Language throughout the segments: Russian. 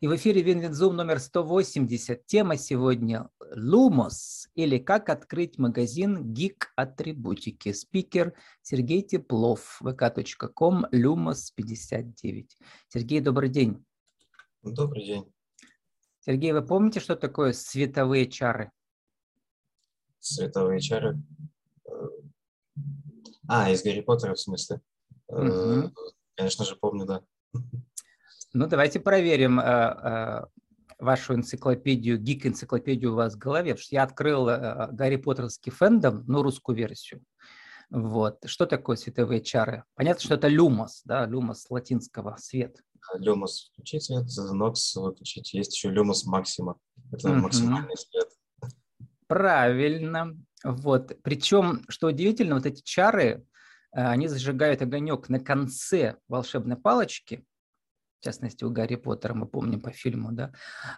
И в эфире Винвинзум номер 180. Тема сегодня Lumos или как открыть магазин гик атрибутики. Спикер Сергей Теплов, vk.com, Lumos 59. Сергей, добрый день. Добрый день. Сергей, вы помните, что такое световые чары? Световые чары? Э, а, из Гарри Поттера в смысле? Угу. Конечно же, помню, да. Ну, давайте проверим э, э, вашу энциклопедию, гик-энциклопедию у вас в голове, потому что я открыл э, Гарри Поттерский фэндом, ну, русскую версию. Вот. Что такое световые чары? Понятно, что это люмос, да, люмос латинского, свет. Люмос включить свет, нокс выключить. Есть еще люмос максима. Это угу. максимальный свет. Правильно. Вот. Причем, что удивительно, вот эти чары, они зажигают огонек на конце волшебной палочки, в частности, у Гарри Поттера, мы помним по фильму, да.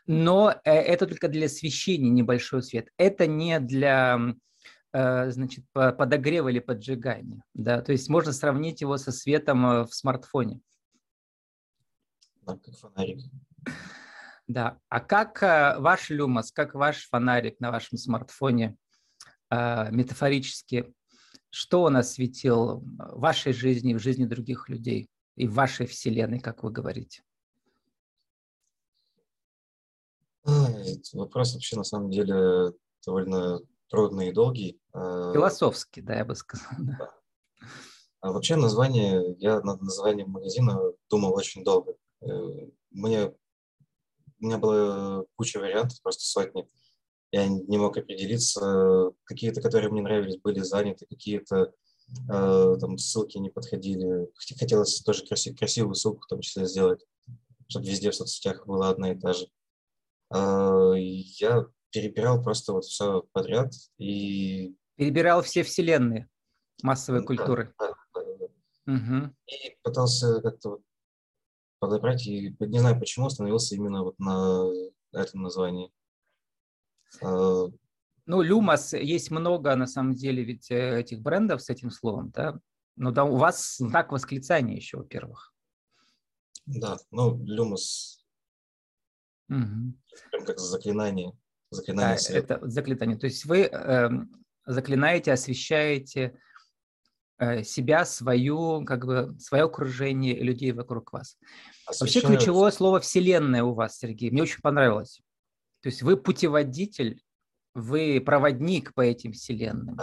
Но э, это только для освещения небольшой свет. Это не для э, значит, подогрева или поджигания. Да? То есть можно сравнить его со светом э, в смартфоне. Да, как фонарик. Да. А как ваш люмос, как ваш фонарик на вашем смартфоне метафорически, что он осветил в вашей жизни, в жизни других людей? И в вашей вселенной, как вы говорите? Вопрос вообще на самом деле довольно трудный и долгий. А, Философский, да, я бы сказал. Да. А вообще название, я над названием магазина думал очень долго. Э, мне, у меня была куча вариантов, просто сотни. Я не мог определиться. Какие-то, которые мне нравились, были заняты, какие-то там ссылки не подходили. Хотелось тоже красив, красивую ссылку в том числе сделать, чтобы везде в соцсетях была одна и та же. Э, я перебирал просто вот все подряд и... Перебирал все вселенные массовой культуры. Да, да, да. Угу. И пытался как-то вот подобрать, и не знаю почему остановился именно вот на этом названии. Ну, Люмас, есть много, на самом деле, ведь э, этих брендов с этим словом, да? Ну, да, у вас знак восклицания еще, во-первых. Да, ну, Люмас, угу. прям как заклинание. Заклинание да, это заклинание. То есть вы э, заклинаете, освещаете э, себя, свою, как бы, свое окружение людей вокруг вас. Освещаю... Вообще ключевое слово «вселенная» у вас, Сергей, мне очень понравилось. То есть вы путеводитель вы проводник по этим вселенным.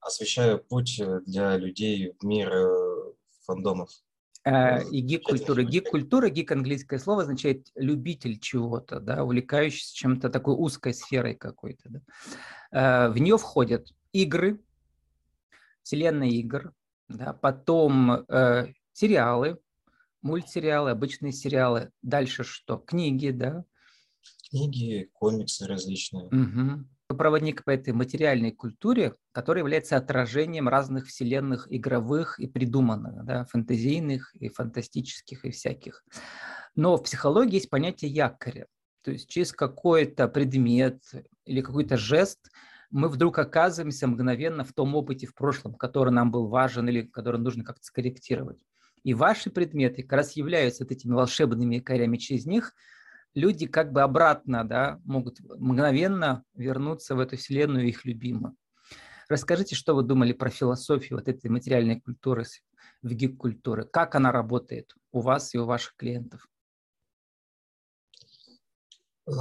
Освещаю путь э, для людей в мир э, фандомов. Э, и гик-культура. Гик-культура, гик английское слово означает любитель чего-то, да, увлекающийся чем-то такой узкой сферой какой-то. Да. В нее входят игры, вселенная игр, да, потом э, сериалы, мультсериалы, обычные сериалы. Дальше что? Книги, да? Книги, комиксы различные. Угу проводник по этой материальной культуре, которая является отражением разных вселенных игровых и придуманных, да, фантазийных и фантастических и всяких. Но в психологии есть понятие якоря. То есть через какой-то предмет или какой-то жест мы вдруг оказываемся мгновенно в том опыте в прошлом, который нам был важен или который нужно как-то скорректировать. И ваши предметы как раз являются вот этими волшебными якорями. Через них люди как бы обратно да, могут мгновенно вернуться в эту вселенную их любимую. Расскажите, что вы думали про философию вот этой материальной культуры, в гик-культуры? Как она работает у вас и у ваших клиентов? Э,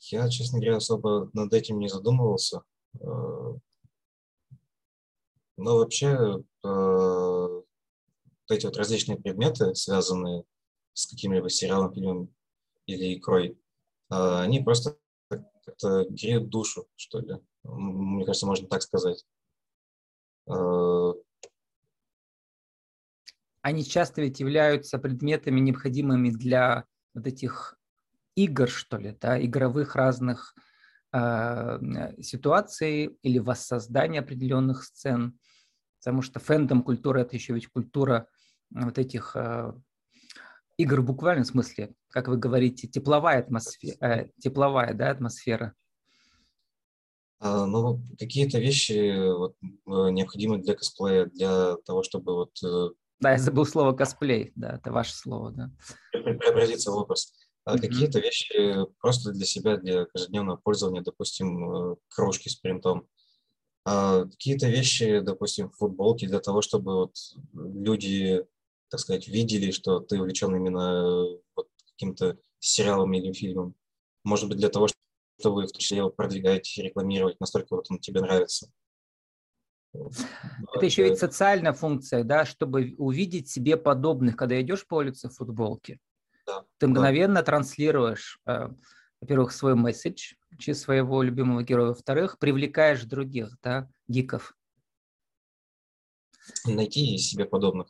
я, честно говоря, особо над этим не задумывался. Э, но вообще э, эти вот различные предметы, связанные с какими-либо сериалами, фильмами, или икрой, а, они просто как-то греют душу, что ли. Мне кажется, можно так сказать. А, они часто ведь являются предметами, необходимыми для вот этих игр, что ли, да, игровых разных э, ситуаций или воссоздания определенных сцен. Потому что фэндом-культура – это еще ведь культура вот этих игр в буквальном смысле, как вы говорите, тепловая атмосфера, э, тепловая да, атмосфера? А, ну, какие-то вещи вот, э, необходимы для косплея, для того, чтобы вот... Э, да, я забыл слово косплей, да, это ваше слово, да. Преобразиться в образ. А mm-hmm. какие-то вещи просто для себя, для каждодневного пользования, допустим, э, кружки с принтом. А какие-то вещи, допустим, футболки для того, чтобы вот люди, так сказать, видели, что ты увлечен именно вот каким-то сериалом или фильмом. Может быть, для того, чтобы в том числе его продвигать, рекламировать, настолько вот он тебе нравится. Это еще ведь социальная функция, да, чтобы увидеть себе подобных, когда идешь по улице в футболке. Да, ты мгновенно да. транслируешь, э, во-первых, свой месседж через своего любимого героя, во-вторых, привлекаешь других, да, гиков. Найти себе подобных.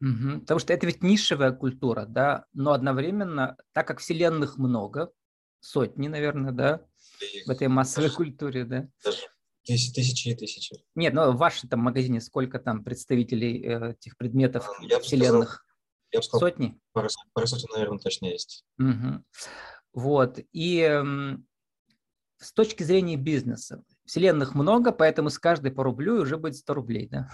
Угу. Потому что это ведь нишевая культура, да, но одновременно, так как вселенных много, сотни, наверное, да, и в этой массовой даже, культуре, да. Даже тысячи и тысячи. Нет, ну в вашем там магазине сколько там представителей э, этих предметов я вселенных? Сказал, я бы сказал, Сотни? Пару, пару сотен, наверное, точно есть. Угу. Вот. И э, с точки зрения бизнеса, вселенных много, поэтому с каждой по рублю уже будет 100 рублей, да?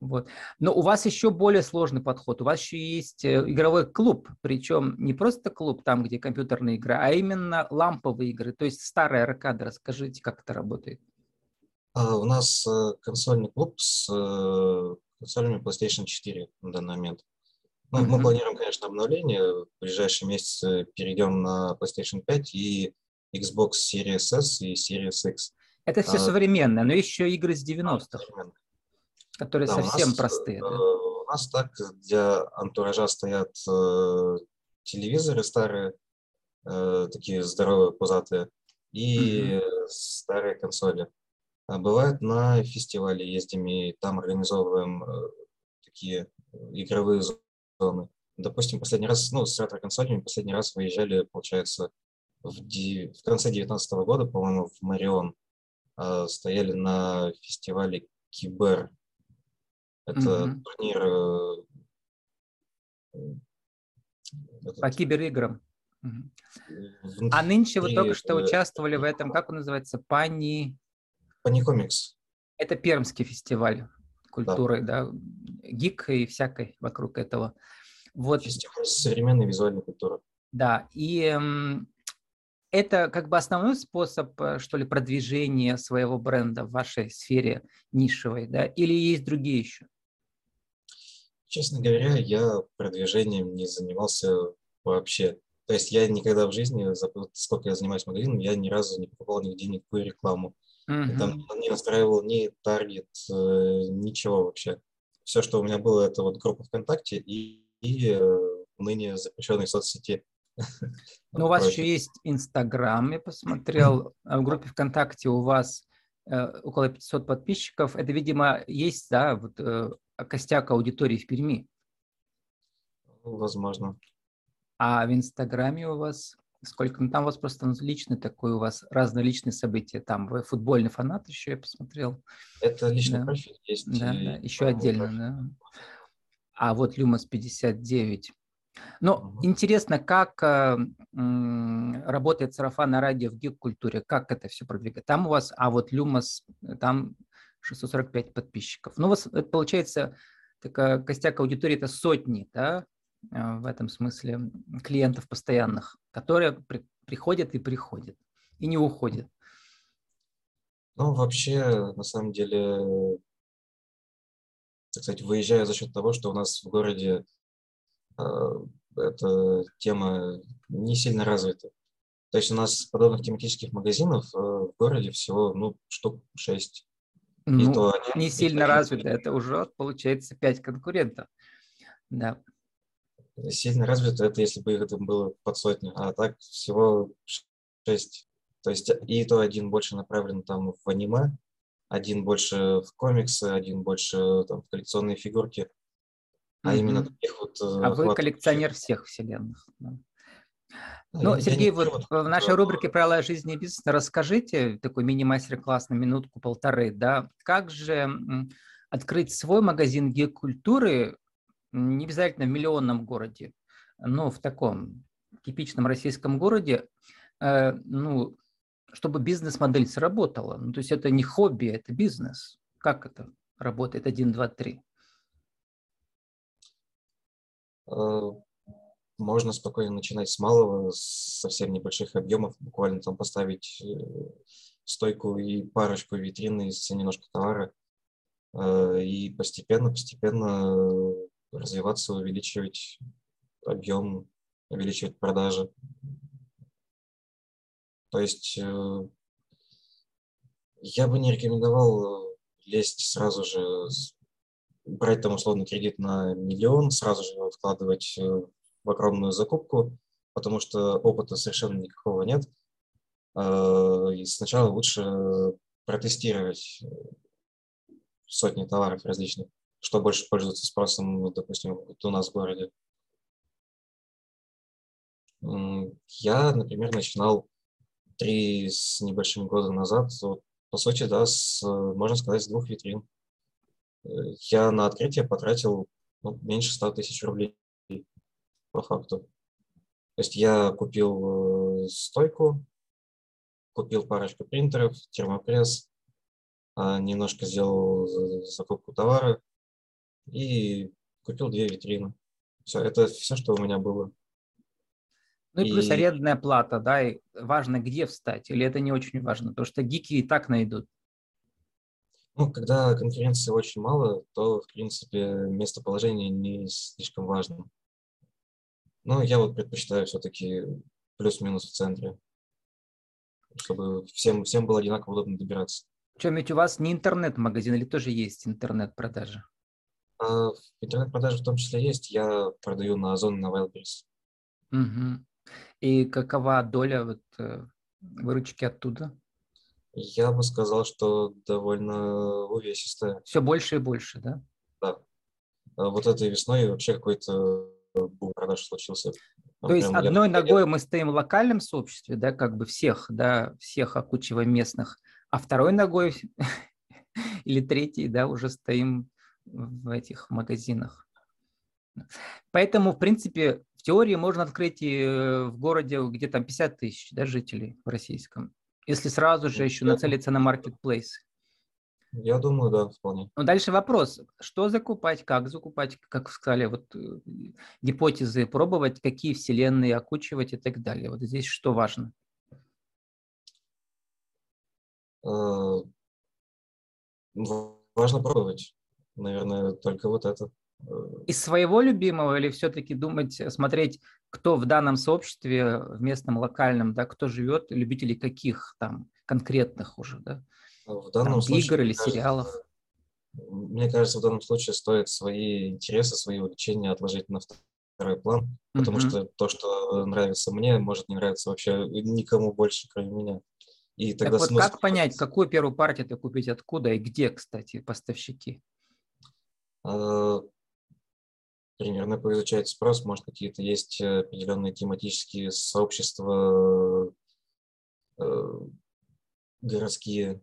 Вот. Но у вас еще более сложный подход. У вас еще есть э, игровой клуб, причем не просто клуб там, где компьютерные игры, а именно ламповые игры, то есть старая аркада. Расскажите, как это работает. А, у нас э, консольный клуб с э, консолями PlayStation 4 на данный момент. Ну, mm-hmm. Мы планируем, конечно, обновление. В ближайшие месяцы перейдем на PlayStation 5 и Xbox Series S и Series X. Это все а, современное, но еще игры с 90-х, которые да, совсем нас, простые. Да? У нас так для антуража стоят э, телевизоры старые, э, такие здоровые, пузатые, и mm-hmm. старые консоли. А бывает на фестивале ездим и там организовываем э, такие игровые зоны. Допустим, последний раз, ну, с ретро-консолями последний раз выезжали, получается, в, ди... в конце 2019 года, по-моему, в Марион. Э, стояли на фестивале Кибер. Это mm-hmm. турнир... Э, этот... По кибериграм. Внутри... А нынче вы только что участвовали в этом, как он называется, Пани... Паникомикс. Это Пермский фестиваль культуры, да. да, гик и всякой вокруг этого. Вот. Фестиваль современной визуальной культуры. Да, и это как бы основной способ, э, что ли, продвижения своего бренда в вашей сфере нишевой, да, или есть другие еще? Честно говоря, я продвижением не занимался вообще. То есть я никогда в жизни, сколько я занимаюсь магазином, я ни разу не покупал нигде никакую рекламу. Uh-huh. Там не настраивал ни таргет, э, ничего вообще. Все, что у меня было, это вот группа ВКонтакте и, и э, ныне запрещенные соцсети. Ну, у вас еще есть Инстаграм, я посмотрел. А в группе ВКонтакте у вас э, около 500 подписчиков. Это, видимо, есть, да, вот костяк аудитории в Перми. Возможно. А в Инстаграме у вас Сколько? Ну, там у вас просто личный такой, у вас разные личные события. Там вы футбольный фанат еще, я посмотрел. Это личный да. профиль есть. Да, да. еще отдельно, профиль. да. А вот Люмас 59. Ну, угу. интересно, как э, м, работает сарафанное радио в гик-культуре, как это все продвигает. Там у вас, а вот Люмас, там 645 подписчиков. Ну, вас это получается такая костяк аудитории, это сотни, да, а, в этом смысле клиентов постоянных, которые при, приходят и приходят, и не уходят. Ну, вообще, на самом деле, так сказать, выезжаю за счет того, что у нас в городе э, эта тема не сильно развита. То есть у нас подобных тематических магазинов э, в городе всего, ну, штук шесть. Ну, то они, не сильно развито, это уже получается пять конкурентов. Да сильно развито, это если бы их там было под сотню, а так всего шесть. То есть и то один больше направлен там в аниме, один больше в комиксы, один больше там в коллекционные фигурки. А mm-hmm. именно таких вот... Э, а вы коллекционер всех вселенных. Да. Ну, ну Сергей, вот в нашей рубрике «Правила жизни и бизнеса» расскажите такой мини-мастер-класс на минутку-полторы, да, как же открыть свой магазин геокультуры не обязательно в миллионном городе, но в таком типичном российском городе, э, ну, чтобы бизнес-модель сработала. Ну, то есть это не хобби, это бизнес. Как это работает? 1, 2, 3 можно спокойно начинать с малого, с совсем небольших объемов, буквально там поставить э, стойку и парочку витрины из немножко товара, э, и постепенно-постепенно развиваться, увеличивать объем, увеличивать продажи. То есть э, я бы не рекомендовал лезть сразу же, брать там условно кредит на миллион, сразу же вкладывать огромную закупку, потому что опыта совершенно никакого нет. Э, и сначала лучше протестировать э, сотни товаров различных, что больше пользуется спросом, ну, допустим, у нас в городе. Я, например, начинал три с небольшим года назад, вот, по сути, да, с, можно сказать, с двух витрин. Э, я на открытие потратил ну, меньше 100 тысяч рублей по факту. То есть я купил э, стойку, купил парочку принтеров, термопресс, а, немножко сделал закупку товара и купил две витрины. Все, это все, что у меня было. Ну и, и плюс арендная плата, да, и важно, где встать, или это не очень важно, потому что гики и так найдут. Ну, когда конкуренции очень мало, то, в принципе, местоположение не слишком важно. Ну, я вот предпочитаю все-таки плюс-минус в центре, чтобы всем, всем было одинаково удобно добираться. Причем ведь у вас не интернет-магазин или тоже есть интернет-продажи? А, интернет-продажи в том числе есть. Я продаю на Озон, на Wildberries. Угу. И какова доля вот, э, выручки оттуда? Я бы сказал, что довольно увесистая. Все больше и больше, да? Да. А вот этой весной вообще какой-то бум продаж случился. То есть одной ногой мы стоим в локальном сообществе, да, как бы всех, да, всех окучиваем местных, а второй ногой или третьей, да, уже стоим в этих магазинах. Поэтому, в принципе, в теории можно открыть и э, в городе, где там 50 тысяч да, жителей в российском, если сразу же еще нацелиться на маркетплейс. Я думаю, да, вполне. Ну, дальше вопрос. Что закупать, как закупать, как сказали, вот э, гипотезы пробовать, какие вселенные окучивать и так далее. Вот здесь что важно? Э, важно пробовать. Наверное, только вот это. Э, Из своего любимого или все-таки думать, смотреть, кто в данном сообществе, в местном, локальном, да, кто живет, любителей каких там конкретных уже, да? В данном Там, случае, игр или кажется, сериалов? Мне кажется, в данном случае стоит свои интересы, свои увлечения отложить на второй план, потому mm-hmm. что то, что нравится мне, может не нравиться вообще никому больше, кроме меня. И тогда так вот как понять, какую первую партию ты купить, откуда и где, кстати, поставщики? А, примерно поизучать спрос, может какие-то есть определенные тематические сообщества э, городские,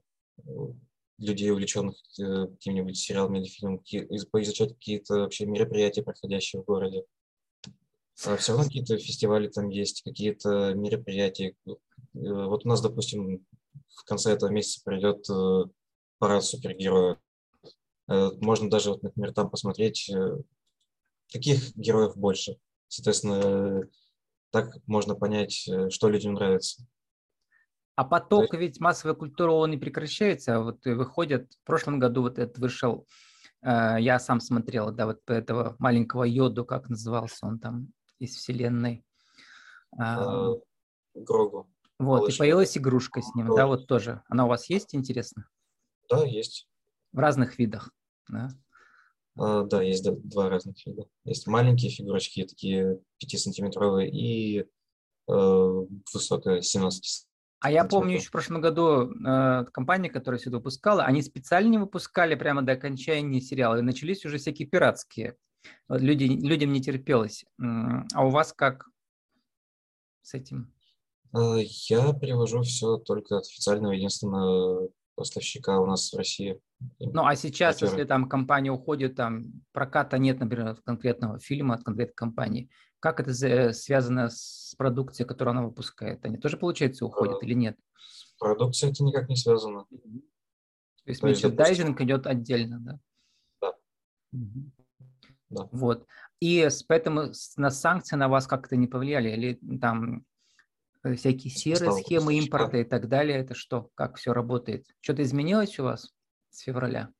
людей, увлеченных э, каким-нибудь сериалом или фильмом, поизучать какие-то вообще мероприятия, проходящие в городе. А все равно какие-то фестивали там есть, какие-то мероприятия. Э, вот у нас, допустим, в конце этого месяца пройдет э, парад супергероев. Можно даже, вот, например, там посмотреть, каких героев больше. Соответственно, так можно понять, что людям нравится. А поток ведь массовой культуры, он не прекращается. А вот выходят, в прошлом году вот этот вышел, э, я сам смотрел, да, вот этого маленького Йоду, как назывался он там из вселенной. А, а Грогу. Вот, Малыш. и появилась игрушка с ним, Грогу. да, вот тоже. Она у вас есть, интересно? Да, есть. В разных видах, да? А, да, есть да, два разных вида. Есть маленькие фигурочки, такие 5-сантиметровые, и э, высокая 17 а я помню еще в прошлом году э, компания, которая сюда выпускала, они специально не выпускали прямо до окончания сериала, и начались уже всякие пиратские. Вот люди, людям не терпелось. А у вас как с этим? А, я привожу все только от официального единственного поставщика у нас в России. Ну, а сейчас, который... если там компания уходит, там проката нет, например, от конкретного фильма, от конкретной компании, как это связано с продукцией, которую она выпускает? Они тоже, получается, уходят или нет? Продукция это никак не связано. То есть мерчендайзинг идет отдельно, да? Да. Угу. да. Вот. И поэтому на санкции на вас как-то не повлияли? Или там э, всякие серые схемы импорта и так далее? Это что? Как все работает? Что-то изменилось у вас с февраля?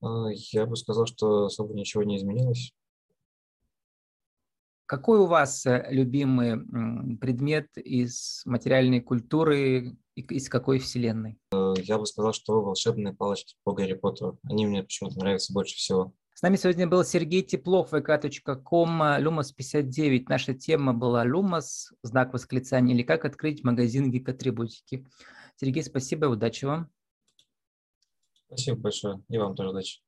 А, я бы сказал, что особо ничего не изменилось. Какой у вас э, любимый предмет из материальной культуры, из какой вселенной? Э, я бы сказал, что волшебные палочки по Гарри Поттеру. Они мне почему-то нравятся больше всего. С нами сегодня был Сергей Теплов, vk.com, Lumos 59. Наша тема была Lumos, знак восклицания, или как открыть магазин Вик-атрибутики. Сергей, спасибо удачи вам. Спасибо большое. И вам тоже удачи.